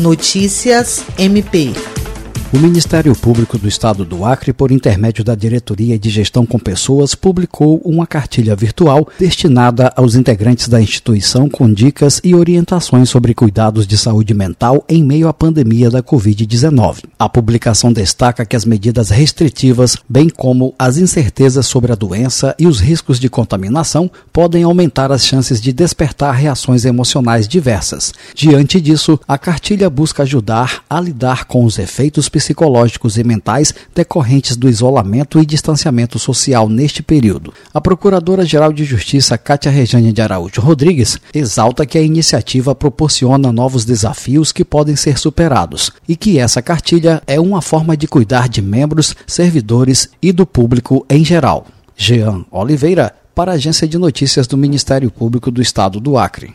Notícias MP. O Ministério Público do Estado do Acre, por intermédio da Diretoria de Gestão com Pessoas, publicou uma cartilha virtual destinada aos integrantes da instituição com dicas e orientações sobre cuidados de saúde mental em meio à pandemia da Covid-19. A publicação destaca que as medidas restritivas, bem como as incertezas sobre a doença e os riscos de contaminação, podem aumentar as chances de despertar reações emocionais diversas. Diante disso, a cartilha busca ajudar a lidar com os efeitos psicológicos e mentais decorrentes do isolamento e distanciamento social neste período. A Procuradora-Geral de Justiça, Cátia Rejane de Araújo Rodrigues, exalta que a iniciativa proporciona novos desafios que podem ser superados e que essa cartilha é uma forma de cuidar de membros, servidores e do público em geral. Jean Oliveira, para a Agência de Notícias do Ministério Público do Estado do Acre.